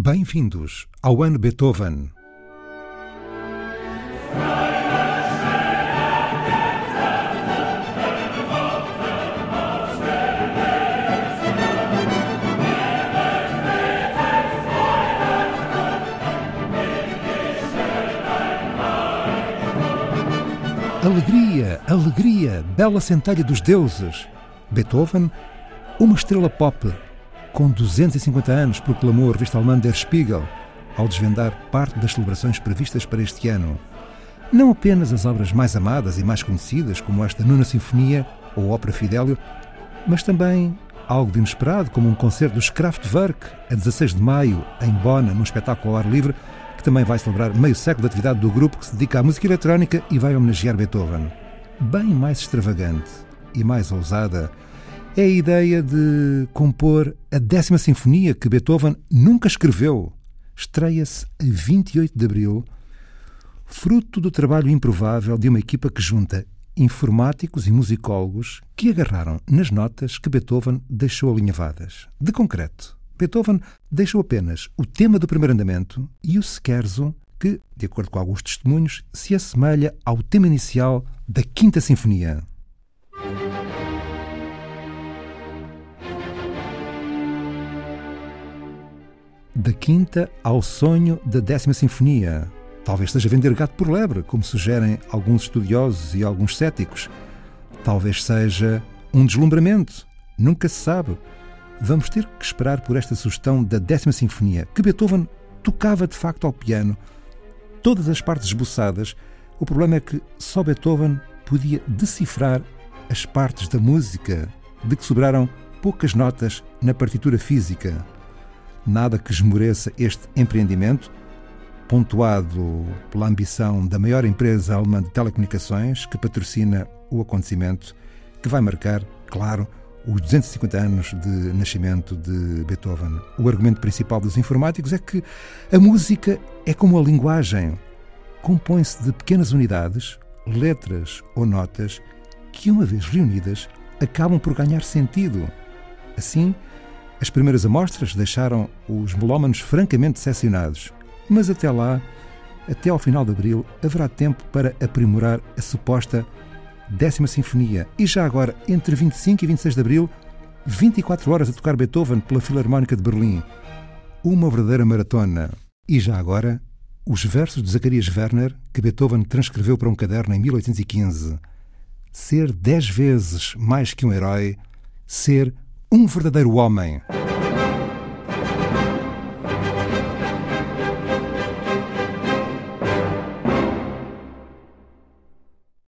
Bem-vindos ao ano Beethoven. Alegria, alegria, bela centelha dos deuses. Beethoven, uma estrela pop, com 250 anos, proclamou a revista alemã Der Spiegel, ao desvendar parte das celebrações previstas para este ano. Não apenas as obras mais amadas e mais conhecidas, como esta Nona Sinfonia ou Ópera Fidélio, mas também algo de inesperado, como um concerto dos Kraftwerk, a 16 de maio, em Bonn, num espetáculo ao ar livre, que também vai celebrar meio século de atividade do grupo que se dedica à música eletrónica e vai homenagear Beethoven. Bem mais extravagante e mais ousada é a ideia de compor a décima sinfonia que Beethoven nunca escreveu. Estreia-se a 28 de abril, fruto do trabalho improvável de uma equipa que junta informáticos e musicólogos que agarraram nas notas que Beethoven deixou alinhavadas. De concreto, Beethoven deixou apenas o tema do primeiro andamento e o scherzo, que, de acordo com alguns testemunhos, se assemelha ao tema inicial da Quinta Sinfonia. Da Quinta ao sonho da Décima Sinfonia. Talvez esteja a vender gato por lebre, como sugerem alguns estudiosos e alguns céticos. Talvez seja um deslumbramento. Nunca se sabe vamos ter que esperar por esta sugestão da décima sinfonia, que Beethoven tocava de facto ao piano, todas as partes esboçadas. O problema é que só Beethoven podia decifrar as partes da música de que sobraram poucas notas na partitura física. Nada que esmoreça este empreendimento, pontuado pela ambição da maior empresa alemã de telecomunicações que patrocina o acontecimento, que vai marcar, claro, os 250 anos de nascimento de Beethoven. O argumento principal dos informáticos é que a música é como a linguagem. Compõe-se de pequenas unidades, letras ou notas, que, uma vez reunidas, acabam por ganhar sentido. Assim, as primeiras amostras deixaram os melómanos francamente decepcionados, mas até lá, até ao final de abril, haverá tempo para aprimorar a suposta Décima Sinfonia. E já agora, entre 25 e 26 de Abril, 24 horas a tocar Beethoven pela Filarmónica de Berlim. Uma verdadeira maratona. E já agora, os versos de Zacarias Werner, que Beethoven transcreveu para um caderno em 1815. Ser dez vezes mais que um herói, ser um verdadeiro homem.